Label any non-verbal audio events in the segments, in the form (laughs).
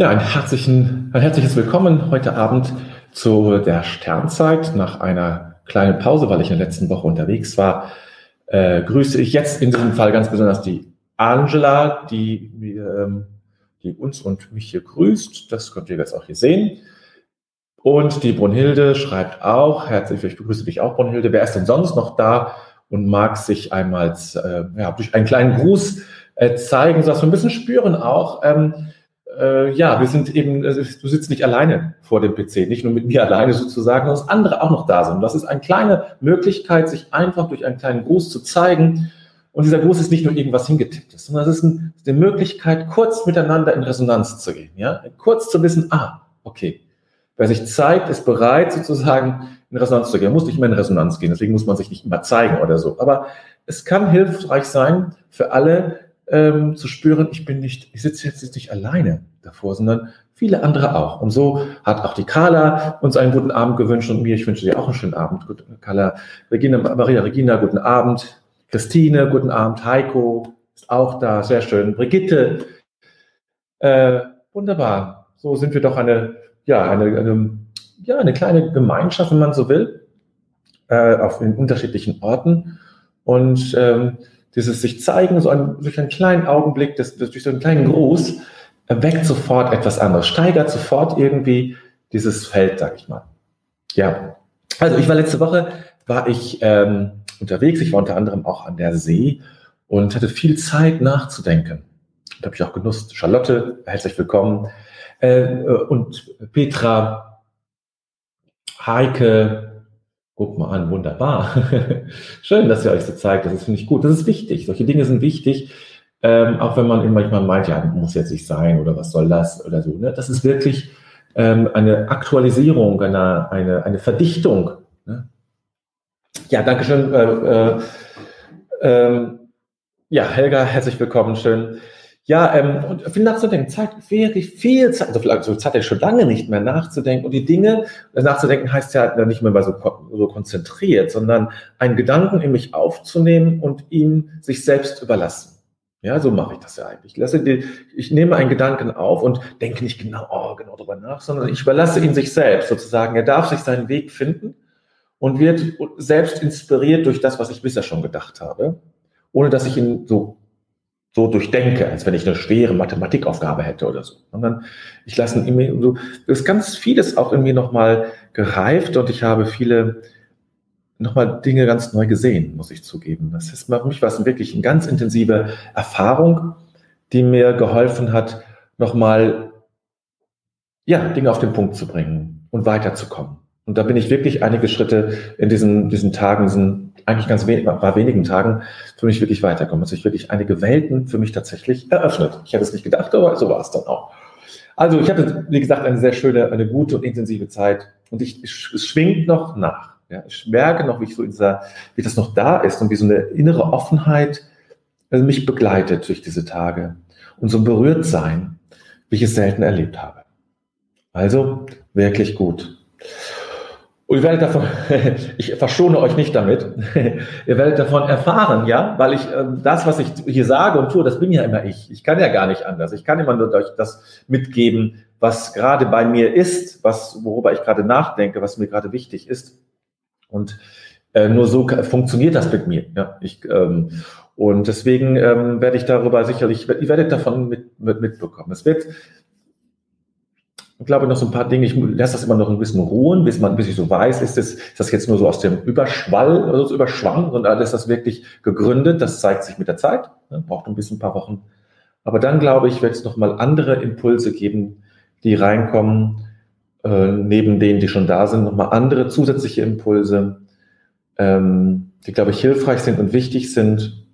Ja, ein, herzlichen, ein herzliches Willkommen heute Abend zu der Sternzeit. Nach einer kleinen Pause, weil ich in der letzten Woche unterwegs war, äh, grüße ich jetzt in diesem Fall ganz besonders die Angela, die, ähm, die uns und mich hier grüßt. Das könnt ihr jetzt auch hier sehen. Und die Brunhilde schreibt auch, herzlich, ich begrüße dich auch, Brunhilde. Wer ist denn sonst noch da und mag sich einmal äh, ja, durch einen kleinen Gruß äh, zeigen, sodass wir ein bisschen spüren auch, ähm, äh, ja, wir sind eben, äh, du sitzt nicht alleine vor dem PC, nicht nur mit mir (laughs) alleine sozusagen, sondern dass andere auch noch da sind. Das ist eine kleine Möglichkeit, sich einfach durch einen kleinen Gruß zu zeigen. Und dieser Gruß ist nicht nur irgendwas hingetipptes, sondern es ist ein, eine Möglichkeit, kurz miteinander in Resonanz zu gehen. Ja? Kurz zu wissen, ah, okay, wer sich zeigt, ist bereit, sozusagen in Resonanz zu gehen. Er muss nicht immer in Resonanz gehen, deswegen muss man sich nicht immer zeigen oder so. Aber es kann hilfreich sein für alle, ähm, zu spüren, ich bin nicht, ich sitze jetzt nicht alleine davor, sondern viele andere auch. Und so hat auch die Carla uns einen guten Abend gewünscht und mir, ich wünsche dir auch einen schönen Abend. Gut, Carla, Regina, Maria Regina, guten Abend. Christine, guten Abend. Heiko ist auch da, sehr schön. Brigitte, äh, wunderbar. So sind wir doch eine, ja, eine, eine, ja, eine kleine Gemeinschaft, wenn man so will, äh, auf in unterschiedlichen Orten. Und ähm, dieses sich zeigen, so ein, durch einen kleinen Augenblick, das, durch so einen kleinen Gruß, weckt sofort etwas anderes, steigert sofort irgendwie dieses Feld, sag ich mal. Ja, also ich war letzte Woche, war ich ähm, unterwegs, ich war unter anderem auch an der See und hatte viel Zeit nachzudenken. Da habe ich auch genutzt. Charlotte, herzlich willkommen. Äh, und Petra, Heike, Guck mal an, wunderbar. (laughs) Schön, dass ihr euch so zeigt. Das finde ich gut. Das ist wichtig. Solche Dinge sind wichtig. Ähm, auch wenn man manchmal meint, ja, muss jetzt nicht sein oder was soll das oder so. Ne? Das ist wirklich ähm, eine Aktualisierung, eine, eine, eine Verdichtung. Ne? Ja, danke schön. Äh, äh, äh, ja, Helga, herzlich willkommen. Schön. Ja, ähm, und viel nachzudenken, Zeit, wirklich viel Zeit, also vielleicht so Zeit ja schon lange nicht mehr nachzudenken. Und die Dinge, nachzudenken heißt ja nicht mehr so, so konzentriert, sondern einen Gedanken in mich aufzunehmen und ihn sich selbst überlassen. Ja, so mache ich das ja eigentlich. Ich, lasse die, ich nehme einen Gedanken auf und denke nicht genau, oh, genau darüber nach, sondern ich überlasse ihn sich selbst sozusagen. Er darf sich seinen Weg finden und wird selbst inspiriert durch das, was ich bisher schon gedacht habe, ohne dass ich ihn so so durchdenke, als wenn ich eine schwere Mathematikaufgabe hätte oder so, sondern ich lasse in mir so, ist ganz vieles auch in mir nochmal gereift und ich habe viele nochmal Dinge ganz neu gesehen, muss ich zugeben. Das ist für mich was wirklich eine ganz intensive Erfahrung, die mir geholfen hat, nochmal ja, Dinge auf den Punkt zu bringen und weiterzukommen. Und da bin ich wirklich einige Schritte in diesen, diesen Tagen, diesen eigentlich ganz wenig, paar wenigen Tagen für mich wirklich weiterkommen. Also ich wirklich einige Welten für mich tatsächlich eröffnet. Ich hätte es nicht gedacht, aber so war es dann auch. Also ich hatte, wie gesagt, eine sehr schöne, eine gute und intensive Zeit und ich, es schwingt noch nach. Ja, ich merke noch, wie ich so in dieser, wie das noch da ist und wie so eine innere Offenheit also mich begleitet durch diese Tage und so berührt sein, wie ich es selten erlebt habe. Also wirklich gut. Und ihr werdet davon, (laughs) ich verschone euch nicht damit, (laughs) ihr werdet davon erfahren, ja, weil ich äh, das, was ich hier sage und tue, das bin ja immer ich. Ich kann ja gar nicht anders. Ich kann immer nur euch das mitgeben, was gerade bei mir ist, was, worüber ich gerade nachdenke, was mir gerade wichtig ist. Und äh, nur so funktioniert das mit mir. Ja, ich, ähm, und deswegen ähm, werde ich darüber sicherlich, ihr werdet davon mit, mit, mitbekommen. Es wird ich glaube noch so ein paar Dinge, ich lasse das immer noch ein bisschen ruhen, bis man, bis ich so weiß, ist das, ist das jetzt nur so aus dem Überschwall oder so Überschwang, und alles das wirklich gegründet, das zeigt sich mit der Zeit, ne, braucht ein bisschen ein paar Wochen. Aber dann glaube ich, wird es nochmal andere Impulse geben, die reinkommen, äh, neben denen, die schon da sind, nochmal andere zusätzliche Impulse, ähm, die, glaube ich, hilfreich sind und wichtig sind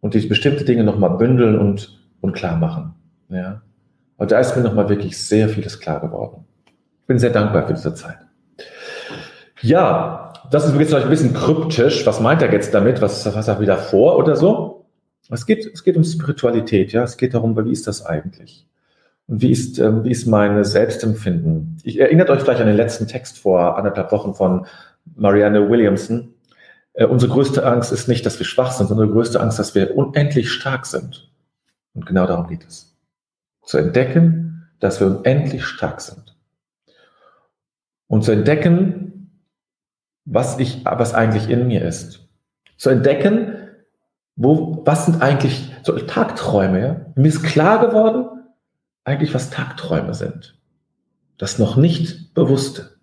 und die bestimmte Dinge nochmal bündeln und, und klar machen. Ja. Und da ist mir nochmal wirklich sehr vieles klar geworden. Ich bin sehr dankbar für diese Zeit. Ja, das ist jetzt vielleicht ein bisschen kryptisch. Was meint er jetzt damit? Was, was hat er wieder vor oder so? Es geht, es geht um Spiritualität, ja. Es geht darum, wie ist das eigentlich? Und wie ist, ähm, wie ist meine Selbstempfinden? Ich erinnert euch vielleicht an den letzten Text vor anderthalb Wochen von Marianne Williamson. Äh, unsere größte Angst ist nicht, dass wir schwach sind, sondern unsere größte Angst, dass wir unendlich stark sind. Und genau darum geht es zu entdecken, dass wir unendlich stark sind. Und zu entdecken, was ich, was eigentlich in mir ist. Zu entdecken, wo, was sind eigentlich so Tagträume, ja? Mir ist klar geworden, eigentlich was Tagträume sind. Das noch nicht Bewusste.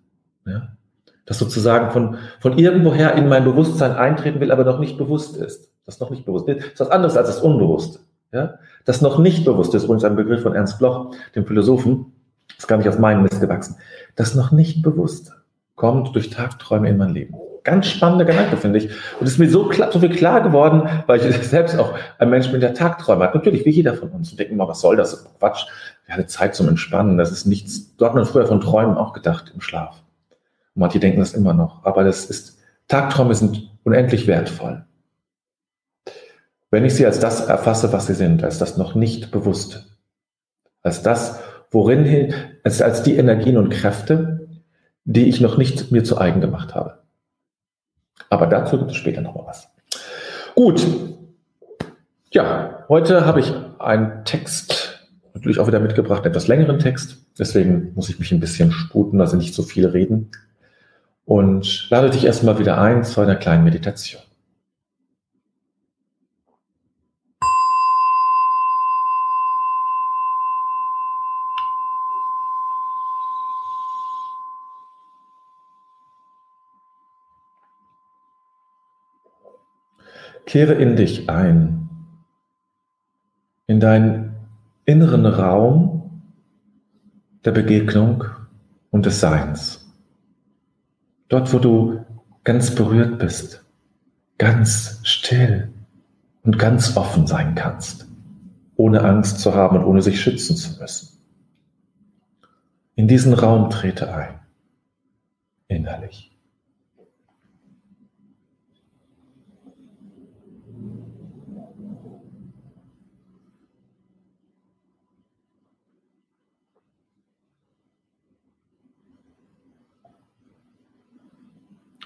Ja? Das sozusagen von, von irgendwoher in mein Bewusstsein eintreten will, aber noch nicht bewusst ist. Das noch nicht bewusst ist. Das ist was anderes als das Unbewusste. Ja? Das noch nicht bewusst ist, übrigens ein Begriff von Ernst Bloch, dem Philosophen, ist gar nicht aus meinem Mist gewachsen. Das noch nicht Bewusste kommt durch Tagträume in mein Leben. Ganz spannender Gedanke, finde ich. Und es ist mir so, klar, so viel klar geworden, weil ich (laughs) selbst auch ein Mensch bin, der Tagträume hat. Natürlich, wie jeder von uns. Und denken mal, was soll das? das Quatsch. Ja, eine Zeit zum Entspannen. Das ist nichts. Dort hat man früher von Träumen auch gedacht im Schlaf. Und manche denken das immer noch. Aber das ist, Tagträume sind unendlich wertvoll. Wenn ich sie als das erfasse, was sie sind, als das noch nicht bewusste, als das, worin hin, als, als die Energien und Kräfte, die ich noch nicht mir zu eigen gemacht habe. Aber dazu gibt es später noch mal was. Gut. Ja, heute habe ich einen Text, natürlich auch wieder mitgebracht, einen etwas längeren Text. Deswegen muss ich mich ein bisschen sputen, also nicht so viel reden. Und lade dich erstmal wieder ein zu einer kleinen Meditation. Kehre in dich ein, in deinen inneren Raum der Begegnung und des Seins. Dort, wo du ganz berührt bist, ganz still und ganz offen sein kannst, ohne Angst zu haben und ohne sich schützen zu müssen. In diesen Raum trete ein, innerlich.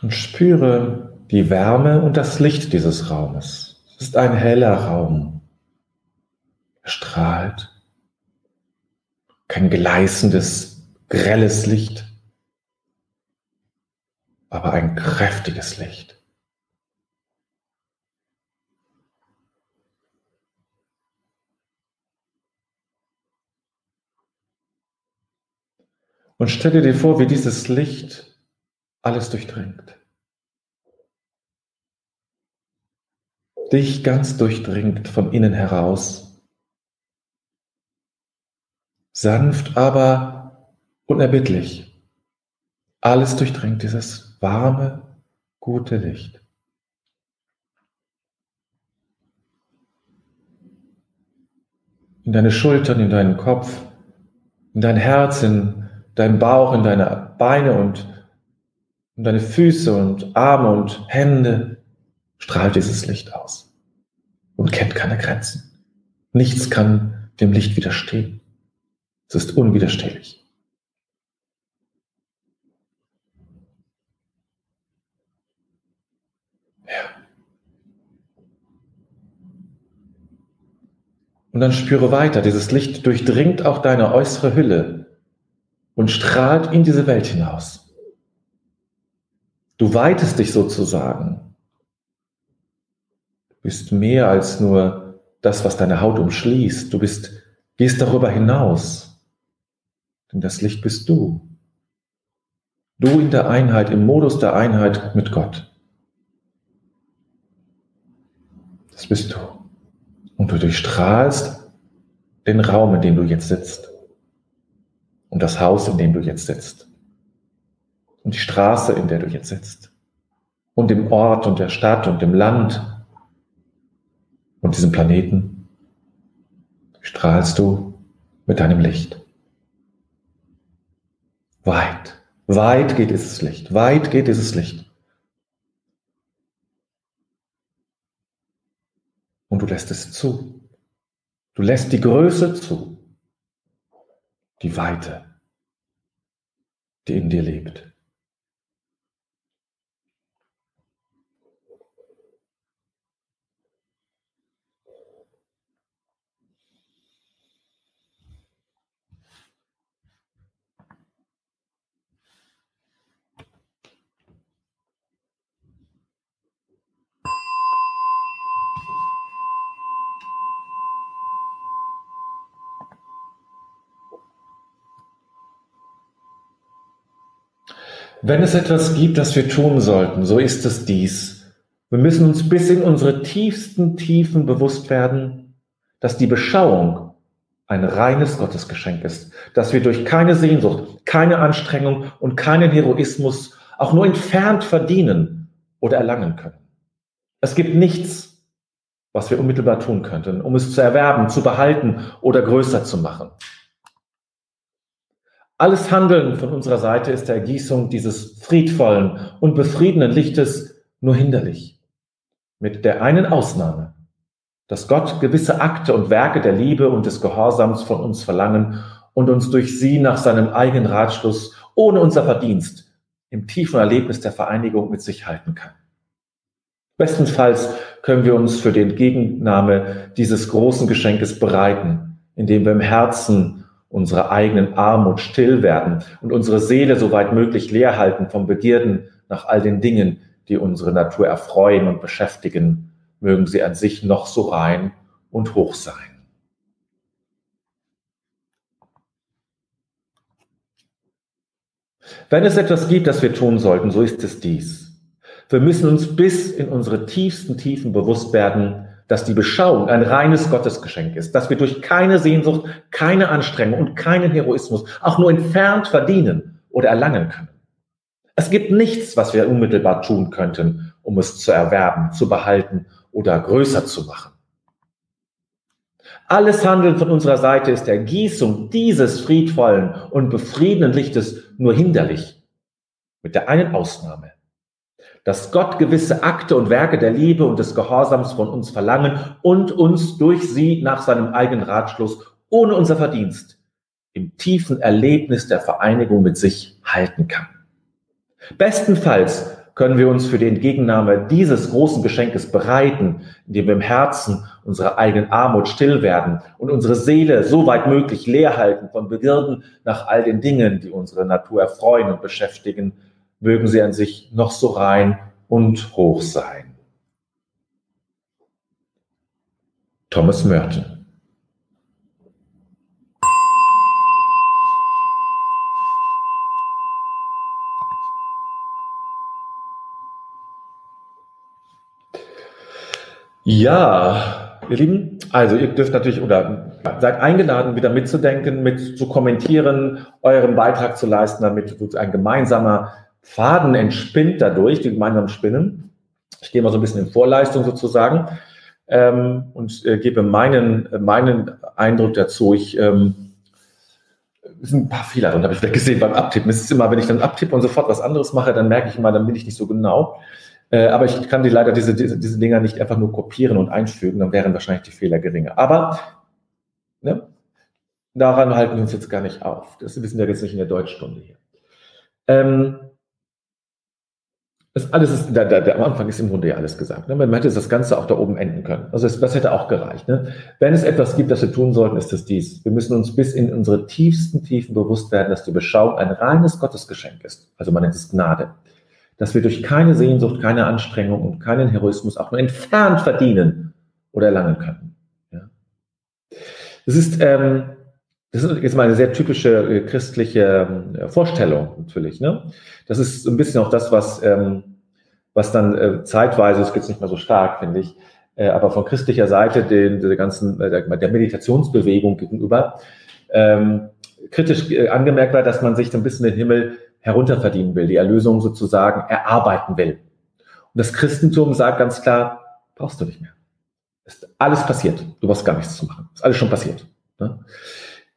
Und spüre die Wärme und das Licht dieses Raumes. Es ist ein heller Raum. Er strahlt. Kein gleißendes, grelles Licht, aber ein kräftiges Licht. Und stelle dir vor, wie dieses Licht alles durchdringt. Dich ganz durchdringt von innen heraus. Sanft, aber unerbittlich. Alles durchdringt dieses warme, gute Licht. In deine Schultern, in deinen Kopf, in dein Herz, in deinen Bauch, in deine Beine und und deine Füße und Arme und Hände strahlt dieses Licht aus und kennt keine Grenzen. Nichts kann dem Licht widerstehen. Es ist unwiderstehlich. Ja. Und dann spüre weiter, dieses Licht durchdringt auch deine äußere Hülle und strahlt in diese Welt hinaus. Du weitest dich sozusagen. Du bist mehr als nur das, was deine Haut umschließt. Du bist, gehst darüber hinaus. Denn das Licht bist du. Du in der Einheit, im Modus der Einheit mit Gott. Das bist du. Und du durchstrahlst den Raum, in dem du jetzt sitzt. Und das Haus, in dem du jetzt sitzt und die Straße, in der du jetzt sitzt und dem Ort und der Stadt und dem Land und diesem Planeten strahlst du mit deinem Licht. Weit, weit geht dieses Licht, weit geht dieses Licht. Und du lässt es zu. Du lässt die Größe zu, die Weite, die in dir lebt. Wenn es etwas gibt, das wir tun sollten, so ist es dies. Wir müssen uns bis in unsere tiefsten Tiefen bewusst werden, dass die Beschauung ein reines Gottesgeschenk ist, dass wir durch keine Sehnsucht, keine Anstrengung und keinen Heroismus auch nur entfernt verdienen oder erlangen können. Es gibt nichts, was wir unmittelbar tun könnten, um es zu erwerben, zu behalten oder größer zu machen. Alles Handeln von unserer Seite ist der Ergießung dieses friedvollen und befriedenden Lichtes nur hinderlich. Mit der einen Ausnahme, dass Gott gewisse Akte und Werke der Liebe und des Gehorsams von uns verlangen und uns durch sie nach seinem eigenen Ratschluss ohne unser Verdienst im tiefen Erlebnis der Vereinigung mit sich halten kann. Bestenfalls können wir uns für die Entgegennahme dieses großen Geschenkes bereiten, indem wir im Herzen unserer eigenen Armut still werden und unsere Seele soweit möglich leer halten vom Begierden nach all den Dingen, die unsere Natur erfreuen und beschäftigen, mögen sie an sich noch so rein und hoch sein. Wenn es etwas gibt, das wir tun sollten, so ist es dies. Wir müssen uns bis in unsere tiefsten Tiefen bewusst werden, dass die Beschauung ein reines Gottesgeschenk ist, dass wir durch keine Sehnsucht, keine Anstrengung und keinen Heroismus auch nur entfernt verdienen oder erlangen können. Es gibt nichts, was wir unmittelbar tun könnten, um es zu erwerben, zu behalten oder größer zu machen. Alles Handeln von unserer Seite ist der Gießung dieses friedvollen und befriedenden Lichtes nur hinderlich. Mit der einen Ausnahme, dass Gott gewisse Akte und Werke der Liebe und des Gehorsams von uns verlangen und uns durch sie nach seinem eigenen Ratschluss ohne unser Verdienst im tiefen Erlebnis der Vereinigung mit sich halten kann. Bestenfalls können wir uns für die Entgegennahme dieses großen Geschenkes bereiten, indem wir im Herzen unserer eigenen Armut still werden und unsere Seele so weit möglich leer halten von Begierden nach all den Dingen, die unsere Natur erfreuen und beschäftigen, mögen sie an sich noch so rein und hoch sein. Thomas Merton Ja, ihr Lieben, also ihr dürft natürlich oder seid eingeladen, wieder mitzudenken, mit zu kommentieren, euren Beitrag zu leisten, damit ein gemeinsamer Faden entspinnt dadurch, die gemeinsam spinnen. Ich gehe mal so ein bisschen in Vorleistung sozusagen ähm, und äh, gebe meinen, meinen Eindruck dazu. Ich ähm, es sind ein paar Fehler drin, habe ich vielleicht gesehen beim Abtippen. Es ist immer, wenn ich dann abtippe und sofort was anderes mache, dann merke ich immer, dann bin ich nicht so genau. Äh, aber ich kann die leider diese, diese, diese Dinger nicht einfach nur kopieren und einfügen, dann wären wahrscheinlich die Fehler geringer. Aber ne, daran halten wir uns jetzt gar nicht auf. Das wir jetzt nicht in der Deutschstunde hier. Ähm, das alles ist, da, da, am Anfang ist im Grunde ja alles gesagt. Ne? Man hätte das Ganze auch da oben enden können. Also das, das hätte auch gereicht. Ne? Wenn es etwas gibt, das wir tun sollten, ist es dies. Wir müssen uns bis in unsere tiefsten Tiefen bewusst werden, dass die Beschauung ein reines Gottesgeschenk ist. Also man nennt es Gnade dass wir durch keine Sehnsucht, keine Anstrengung und keinen Heroismus auch nur entfernt verdienen oder erlangen können. Ja. Das ist, ähm, das ist jetzt mal eine sehr typische äh, christliche äh, Vorstellung natürlich. Ne? Das ist ein bisschen auch das, was, ähm, was dann äh, zeitweise, es geht nicht mehr so stark, finde ich, äh, aber von christlicher Seite den, der ganzen, der Meditationsbewegung gegenüber ähm, kritisch angemerkt wird, dass man sich so ein bisschen den Himmel herunterverdienen will, die Erlösung sozusagen erarbeiten will. Und das Christentum sagt ganz klar, brauchst du nicht mehr. Ist alles passiert. Du brauchst gar nichts zu machen. Ist alles schon passiert. Ne?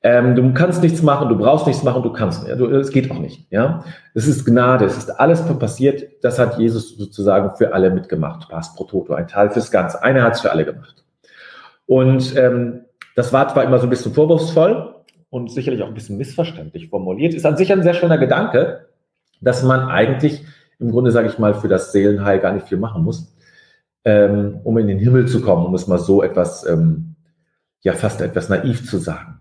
Ähm, du kannst nichts machen, du brauchst nichts machen, du kannst. Ja, es geht auch nicht. Ja, es ist Gnade, es ist alles passiert. Das hat Jesus sozusagen für alle mitgemacht. Pass pro toto, ein Teil fürs Ganze. Einer hat es für alle gemacht. Und ähm, das war zwar immer so ein bisschen vorwurfsvoll, und sicherlich auch ein bisschen missverständlich formuliert, ist an sich ein sehr schöner Gedanke, dass man eigentlich im Grunde, sage ich mal, für das Seelenheil gar nicht viel machen muss, ähm, um in den Himmel zu kommen, um es mal so etwas, ähm, ja fast etwas naiv zu sagen.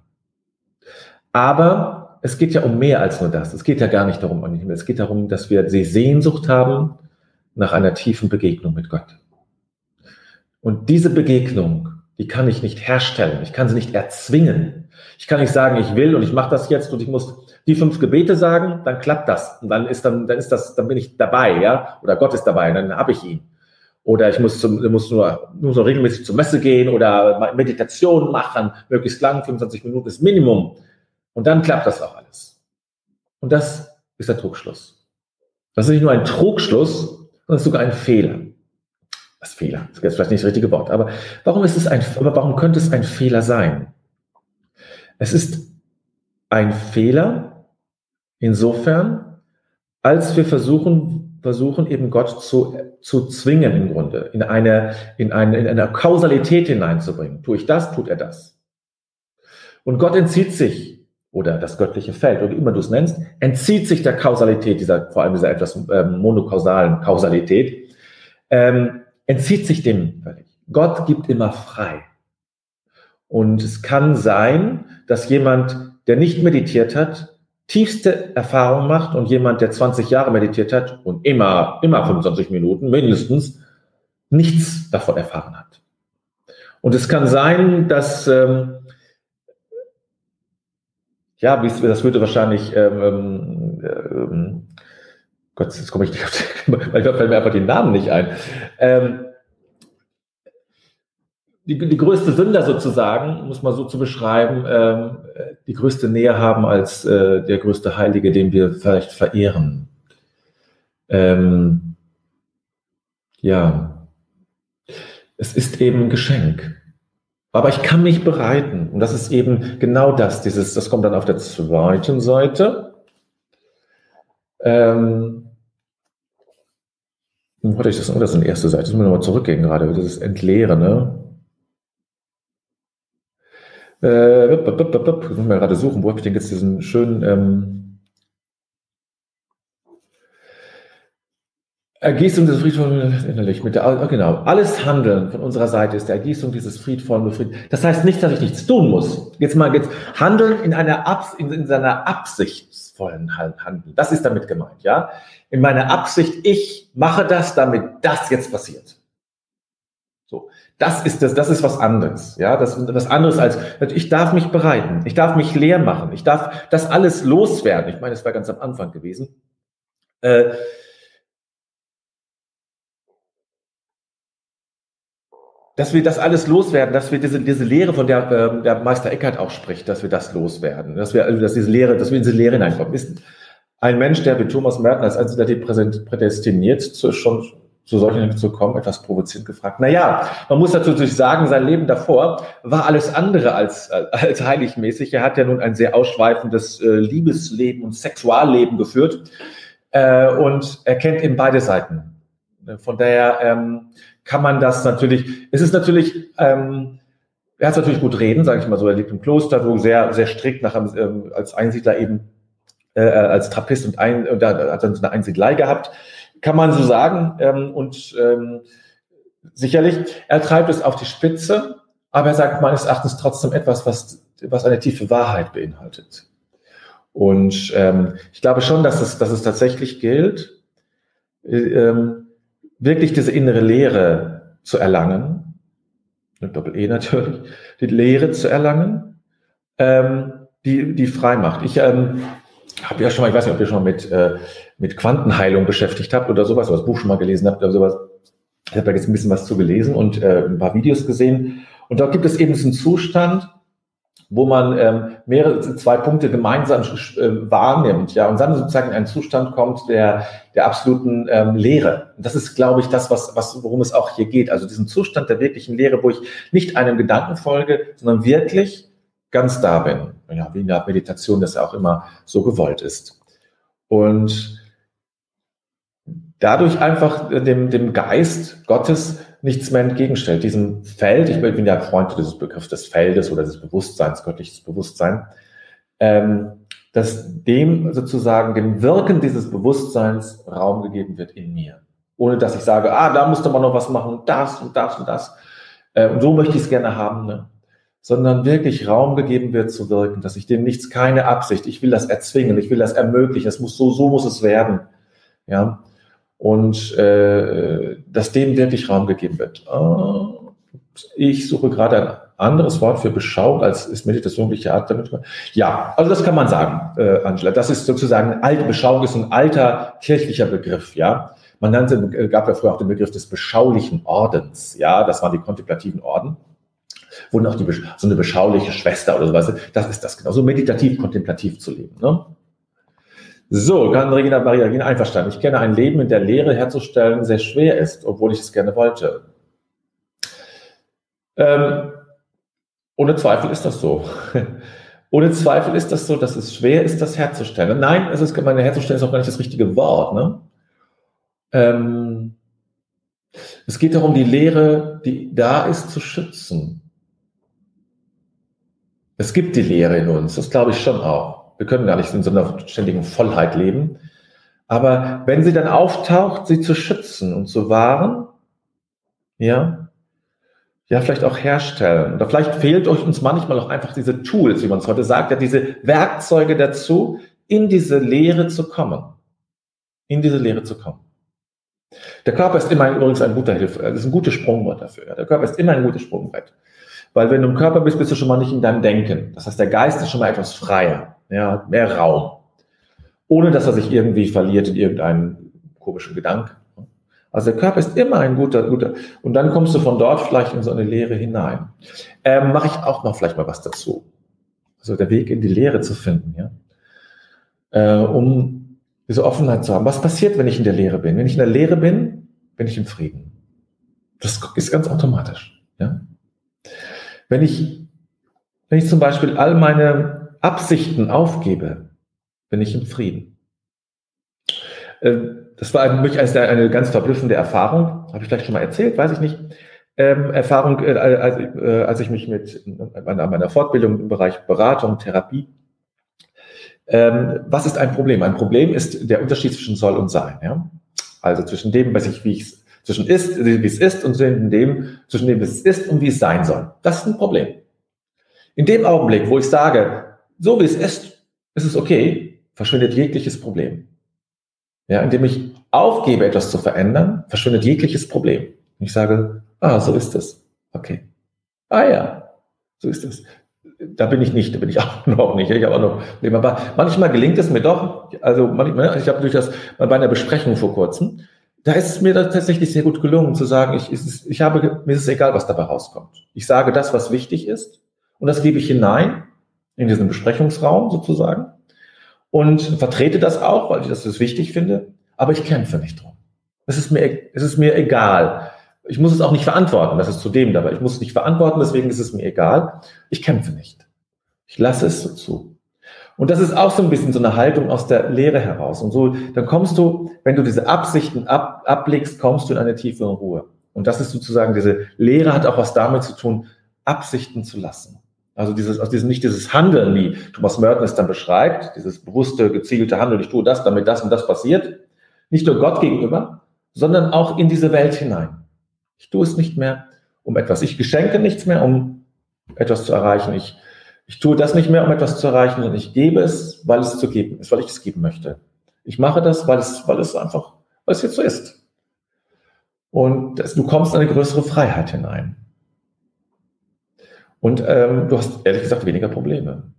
Aber es geht ja um mehr als nur das. Es geht ja gar nicht darum. Es geht darum, dass wir die Sehnsucht haben nach einer tiefen Begegnung mit Gott. Und diese Begegnung, die kann ich nicht herstellen. Ich kann sie nicht erzwingen. Ich kann nicht sagen, ich will und ich mache das jetzt und ich muss die fünf Gebete sagen, dann klappt das. Und dann ist dann, dann ist das, dann bin ich dabei, ja, oder Gott ist dabei, dann habe ich ihn. Oder ich muss, zum, muss nur, nur so regelmäßig zur Messe gehen oder Meditation machen, möglichst lang, 25 Minuten ist Minimum. Und dann klappt das auch alles. Und das ist der Trugschluss. Das ist nicht nur ein Trugschluss, sondern sogar ein Fehler. Was Fehler? Das ist vielleicht nicht das richtige Wort. Aber warum ist es ein, aber warum könnte es ein Fehler sein? Es ist ein Fehler insofern, als wir versuchen, versuchen eben Gott zu, zu zwingen im Grunde, in eine, in eine, in eine Kausalität hineinzubringen. Tue ich das, tut er das. Und Gott entzieht sich, oder das göttliche Feld, oder wie immer du es nennst, entzieht sich der Kausalität, dieser, vor allem dieser etwas ähm, monokausalen Kausalität. Ähm, entzieht sich dem völlig. Gott gibt immer frei. Und es kann sein, dass jemand, der nicht meditiert hat, tiefste Erfahrung macht und jemand, der 20 Jahre meditiert hat und immer, immer 25 Minuten mindestens, nichts davon erfahren hat. Und es kann sein, dass, ähm, ja, das würde wahrscheinlich, ähm, ähm, Gott, jetzt komme ich nicht auf, (laughs) weil da fällt mir einfach die Namen nicht ein. Ähm, die, die größte Sünder sozusagen, muss man so zu beschreiben, ähm, die größte Nähe haben als äh, der größte Heilige, den wir vielleicht verehren. Ähm, ja, es ist eben ein Geschenk. Aber ich kann mich bereiten. Und das ist eben genau das. Dieses, das kommt dann auf der zweiten Seite. Ähm, hatte ich das, oh, das ist die erste Seite, das müssen wir nochmal zurückgehen gerade, das ist Entleere, ne? Äh, ich muss mal gerade suchen, wo habe ich denn jetzt diesen schönen ähm, Ergießung des friedvollen innerlich mit der genau alles Handeln von unserer Seite ist der Ergießung dieses friedvollen Befrieden. Das heißt nicht, dass ich nichts tun muss. Jetzt mal jetzt Handeln in einer Abs in, in seiner absichtsvollen Handeln. Das ist damit gemeint, ja in meiner Absicht, ich mache das, damit das jetzt passiert. So, das ist das, das ist was anderes, ja, das ist was anderes als ich darf mich bereiten, ich darf mich leer machen, ich darf das alles loswerden. Ich meine, es war ganz am Anfang gewesen. Äh, dass wir das alles loswerden, dass wir diese, diese Lehre, von der äh, der Meister Eckhart auch spricht, dass wir das loswerden, dass wir, also, dass diese Lehre, dass wir in diese Lehre hineinkommen. Ist, ein Mensch, der wie Thomas Merton als Einzelner prädestiniert, zu, schon zu solchen zu kommen, etwas provozierend gefragt. Na ja, man muss natürlich sagen, sein Leben davor war alles andere als, als heiligmäßig. Er hat ja nun ein sehr ausschweifendes äh, Liebesleben und Sexualleben geführt äh, und er kennt eben beide Seiten. Von daher ähm, kann man das natürlich, es ist natürlich, ähm, er hat natürlich gut reden, sage ich mal so, er lebt im Kloster, wo sehr, sehr strikt nach, ähm, als Einsiedler eben äh, als Trappist und ein, und da hat dann so eine Einsiedelei gehabt, kann man so sagen. Ähm, und ähm, sicherlich, er treibt es auf die Spitze, aber er sagt meines Erachtens trotzdem etwas, was, was eine tiefe Wahrheit beinhaltet. Und ähm, ich glaube schon, dass es, dass es tatsächlich gilt, äh, ähm, wirklich diese innere Lehre zu erlangen, mit Doppel-E natürlich, die Lehre zu erlangen, ähm, die, die frei macht. Ich ähm, habe ja schon mal, ich weiß nicht, ob ihr schon mal mit, äh, mit Quantenheilung beschäftigt habt oder sowas, oder das Buch schon mal gelesen habt oder sowas. Ich habe da jetzt ein bisschen was zu gelesen und äh, ein paar Videos gesehen. Und dort gibt es eben diesen Zustand, wo man ähm, mehrere zwei Punkte gemeinsam äh, wahrnimmt, ja, und dann sozusagen in einen Zustand kommt der der absoluten ähm, Leere. Und das ist, glaube ich, das, was, was worum es auch hier geht. Also diesen Zustand der wirklichen Leere, wo ich nicht einem Gedanken folge, sondern wirklich ganz da bin. Ja, wie in der Meditation das ja auch immer so gewollt ist. Und dadurch einfach dem, dem Geist Gottes nichts mehr entgegenstellt. Diesem Feld, ich bin ja Freund dieses Begriffs des Feldes oder des Bewusstseins, göttliches Bewusstsein, ähm, dass dem sozusagen, dem Wirken dieses Bewusstseins Raum gegeben wird in mir. Ohne dass ich sage, ah, da musste man noch was machen, das und das und das. Äh, und so möchte ich es gerne haben. Ne? sondern wirklich Raum gegeben wird zu wirken, dass ich dem nichts, keine Absicht, ich will das erzwingen, ich will das ermöglichen, es muss so, so muss es werden, ja, und äh, dass dem wirklich Raum gegeben wird. Oh, ich suche gerade ein anderes Wort für beschauung als ist Meditation welche Art damit. Ja, also das kann man sagen, äh, Angela. Das ist sozusagen alte Beschauung ist ein alter kirchlicher Begriff, ja. Man nannte, äh, gab ja früher auch den Begriff des beschaulichen Ordens, ja. Das waren die kontemplativen Orden. Wurden auch die, so eine beschauliche Schwester oder sowas. Das ist das genau. So meditativ, kontemplativ zu leben, ne? So, kann Regina Maria Regina einverstanden. Ich kenne ein Leben in der Lehre herzustellen sehr schwer ist, obwohl ich es gerne wollte. Ähm, ohne Zweifel ist das so. (laughs) ohne Zweifel ist das so, dass es schwer ist, das herzustellen. Nein, es ist gemein, herzustellen ist auch gar nicht das richtige Wort. Ne? Ähm, es geht darum, die Lehre, die da ist, zu schützen. Es gibt die Lehre in uns, das glaube ich schon auch. Wir können gar nicht in so einer ständigen Vollheit leben. Aber wenn sie dann auftaucht, sie zu schützen und zu wahren, ja, ja, vielleicht auch herstellen. Oder vielleicht fehlt euch uns manchmal auch einfach diese Tools, wie man es heute sagt, ja, diese Werkzeuge dazu, in diese Lehre zu kommen. In diese Lehre zu kommen. Der Körper ist immer übrigens ein guter Hilfe, das ist ein gutes Sprungbrett dafür. Der Körper ist immer ein gutes Sprungbrett. Weil wenn du im Körper bist, bist du schon mal nicht in deinem Denken. Das heißt, der Geist ist schon mal etwas freier, ja, mehr Raum. Ohne dass er sich irgendwie verliert in irgendeinen komischen Gedanken. Also der Körper ist immer ein guter, guter. Und dann kommst du von dort vielleicht in so eine Lehre hinein. Ähm, Mache ich auch noch vielleicht mal was dazu. Also der Weg in die Lehre zu finden, ja. Äh, um diese Offenheit zu haben. Was passiert, wenn ich in der Lehre bin? Wenn ich in der Lehre bin, bin ich im Frieden. Das ist ganz automatisch, ja. Wenn ich, wenn ich zum Beispiel all meine Absichten aufgebe, bin ich im Frieden. Äh, das war für mich eine, ganz verblüffende Erfahrung. Habe ich vielleicht schon mal erzählt, weiß ich nicht. Ähm, Erfahrung, äh, als, äh, als ich mich mit meiner, Fortbildung im Bereich Beratung, Therapie. Ähm, was ist ein Problem? Ein Problem ist der Unterschied zwischen soll und sein. Ja? Also zwischen dem, was ich, wie ich zwischen ist, wie es ist und zwischen dem, zwischen dem, wie es ist und wie es sein soll. Das ist ein Problem. In dem Augenblick, wo ich sage, so wie es ist, ist es okay, verschwindet jegliches Problem. Ja, indem ich aufgebe, etwas zu verändern, verschwindet jegliches Problem. Ich sage, ah, so ist es. Okay. Ah ja, so ist es. Da bin ich nicht, da bin ich (laughs) auch noch nicht. Ich habe auch noch Aber manchmal gelingt es mir doch, also manchmal, ich habe durch das bei einer Besprechung vor kurzem, da ist es mir tatsächlich sehr gut gelungen zu sagen, ich, ich habe, mir ist es egal, was dabei rauskommt. Ich sage das, was wichtig ist, und das gebe ich hinein in diesen Besprechungsraum sozusagen und vertrete das auch, weil ich das wichtig finde, aber ich kämpfe nicht drum. Es ist mir, es ist mir egal. Ich muss es auch nicht verantworten, das ist zudem dabei. Ich muss es nicht verantworten, deswegen ist es mir egal. Ich kämpfe nicht. Ich lasse es so zu. Und das ist auch so ein bisschen so eine Haltung aus der Lehre heraus. Und so, dann kommst du, wenn du diese Absichten ab, ablegst, kommst du in eine tiefere Ruhe. Und das ist sozusagen, diese Lehre hat auch was damit zu tun, Absichten zu lassen. Also dieses, also dieses, nicht dieses Handeln, wie Thomas Merton es dann beschreibt, dieses bewusste, gezielte Handeln, ich tue das, damit das und das passiert, nicht nur Gott gegenüber, sondern auch in diese Welt hinein. Ich tue es nicht mehr um etwas. Ich geschenke nichts mehr, um etwas zu erreichen. Ich, ich tue das nicht mehr, um etwas zu erreichen, sondern ich gebe es, weil es zu geben ist, weil ich es geben möchte. Ich mache das, weil es, weil es einfach, weil es jetzt so ist. Und das, du kommst in eine größere Freiheit hinein. Und ähm, du hast ehrlich gesagt weniger Probleme.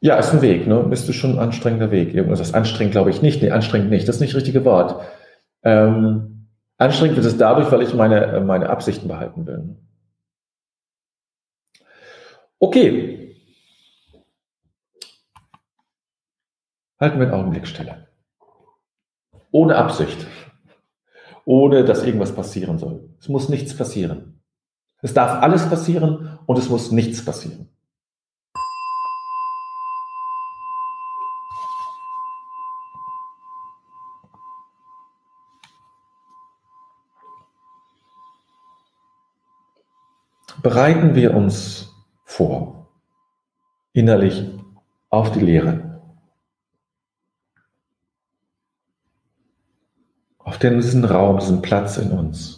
Ja, ist ein Weg, ne? Du schon ein anstrengender Weg. Irgendwas ist anstrengend, glaube ich nicht. Nee, anstrengend nicht. Das ist nicht das richtige Wort. Ähm, anstrengend wird es dadurch, weil ich meine, äh, meine Absichten behalten will. Okay. Halten wir einen Augenblick Stille. Ohne Absicht ohne dass irgendwas passieren soll. Es muss nichts passieren. Es darf alles passieren und es muss nichts passieren. Bereiten wir uns vor, innerlich auf die Lehre. Auf diesen Raum, diesen Platz in uns.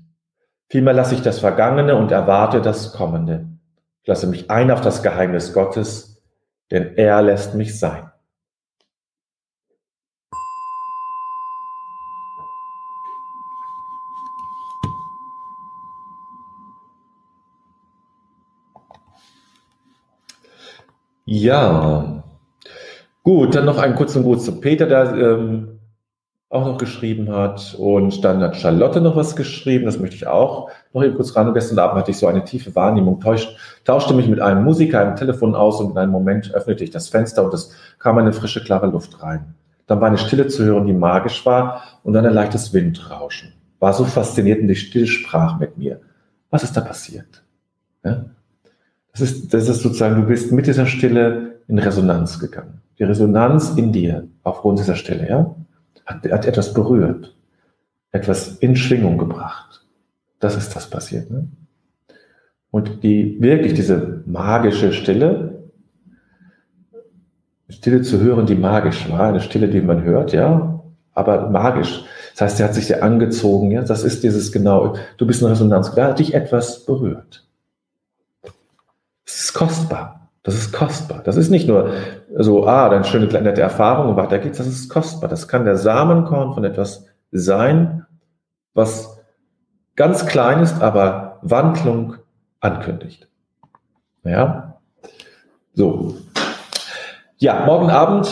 Vielmehr lasse ich das Vergangene und erwarte das Kommende. Ich lasse mich ein auf das Geheimnis Gottes, denn er lässt mich sein. Ja, gut, dann noch einen kurzen Gruß zu Peter, der ähm, auch noch geschrieben hat. Und dann hat Charlotte noch was geschrieben, das möchte ich auch noch eben kurz ran. Und gestern Abend hatte ich so eine tiefe Wahrnehmung, tauschte, tauschte mich mit einem Musiker im Telefon aus und in einem Moment öffnete ich das Fenster und es kam eine frische, klare Luft rein. Dann war eine Stille zu hören, die magisch war und dann ein leichtes Windrauschen. War so faszinierend und die Stille sprach mit mir. Was ist da passiert? Ja? Das, ist, das ist sozusagen, du bist mit dieser Stille in Resonanz gegangen. Die Resonanz in dir aufgrund dieser Stille, ja? Hat, hat etwas berührt, etwas in Schwingung gebracht. Das ist das passiert. Ne? Und die wirklich diese magische Stille, Stille zu hören, die magisch war, eine Stille, die man hört, ja, aber magisch. Das heißt, sie hat sich sehr angezogen, ja, das ist dieses genau, du bist in Resonanz, da hat dich etwas berührt. Es ist kostbar. Das ist kostbar. Das ist nicht nur so, ah, dann schöne nette Erfahrung und weiter geht's. Das ist kostbar. Das kann der Samenkorn von etwas sein, was ganz klein ist, aber Wandlung ankündigt. Ja? So. Ja, morgen Abend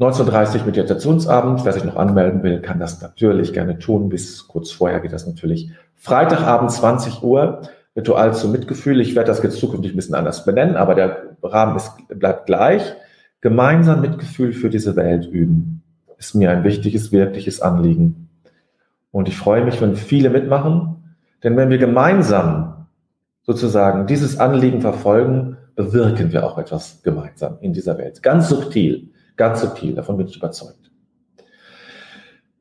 19.30 Uhr Meditationsabend. Wer sich noch anmelden will, kann das natürlich gerne tun. Bis kurz vorher geht das natürlich. Freitagabend 20 Uhr Ritual zum Mitgefühl. Ich werde das jetzt zukünftig ein bisschen anders benennen, aber der Rahmen ist, bleibt gleich. Gemeinsam Mitgefühl für diese Welt üben. Ist mir ein wichtiges, wirkliches Anliegen. Und ich freue mich, wenn viele mitmachen, denn wenn wir gemeinsam sozusagen dieses Anliegen verfolgen, bewirken wir auch etwas gemeinsam in dieser Welt. Ganz subtil, ganz subtil, davon bin ich überzeugt.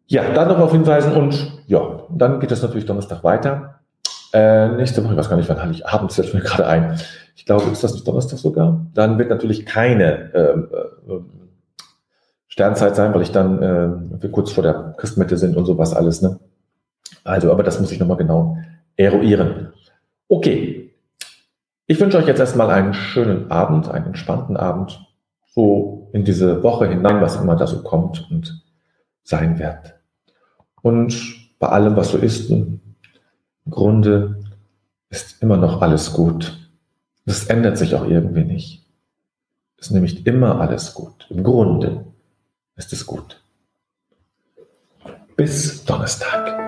Ja, dann noch darauf hinweisen und ja, dann geht es natürlich Donnerstag weiter. Äh, nächste Woche, ich weiß gar nicht, wann Heiligabend fällt mir gerade ein. Ich glaube, ist das nicht Donnerstag sogar? Dann wird natürlich keine ähm, äh, Sternzeit sein, weil ich dann äh, wir kurz vor der Christmette sind und sowas alles. Ne? Also, aber das muss ich nochmal genau eruieren. Okay. Ich wünsche euch jetzt erstmal einen schönen Abend, einen entspannten Abend, so in diese Woche hinein, was immer da so kommt und sein wird. Und bei allem, was so ist, Grunde ist immer noch alles gut. Das ändert sich auch irgendwie nicht. Es ist nämlich immer alles gut. Im Grunde ist es gut. Bis Donnerstag.